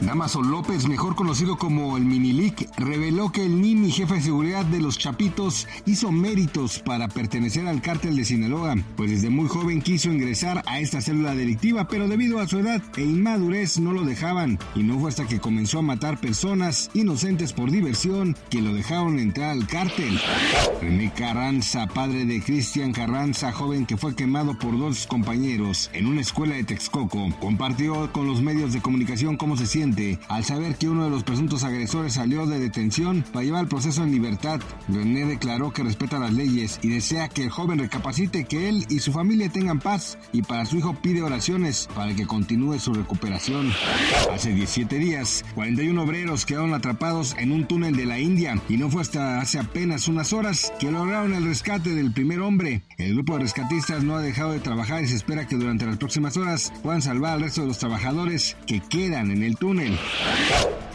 Damaso López, mejor conocido como el Minilic, reveló que el Nini, jefe de seguridad de los Chapitos, hizo méritos para pertenecer al cártel de Sinaloa, pues desde muy joven quiso ingresar a esta célula delictiva, pero debido a su edad e inmadurez no lo dejaban, y no fue hasta que comenzó a matar personas inocentes por diversión que lo dejaron entrar al cártel. René Carranza, padre de Cristian Carranza, joven que fue quemado por dos compañeros en una escuela de Texcoco, compartió con los medios de comunicación cómo se siente al saber que uno de los presuntos agresores salió de detención para llevar el proceso en libertad. René declaró que respeta las leyes y desea que el joven recapacite que él y su familia tengan paz y para su hijo pide oraciones para que continúe su recuperación. Hace 17 días, 41 obreros quedaron atrapados en un túnel de la India y no fue hasta hace apenas unas horas que lograron el rescate del primer hombre. El grupo de rescatistas no ha dejado de trabajar y se espera que durante las próximas horas puedan salvar al resto de los trabajadores que quedan en el túnel.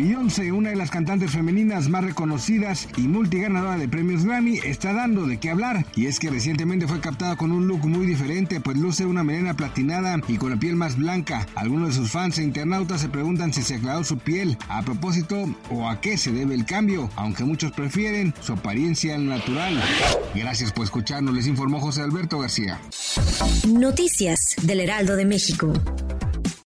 Beyoncé, una de las cantantes femeninas más reconocidas y multiganadora de premios Grammy, está dando de qué hablar. Y es que recientemente fue captada con un look muy diferente, pues luce una melena platinada y con la piel más blanca. Algunos de sus fans e internautas se preguntan si se aclaró su piel a propósito o a qué se debe el cambio, aunque muchos prefieren su apariencia natural. Gracias por escucharnos, les informó José Alberto García. Noticias del Heraldo de México.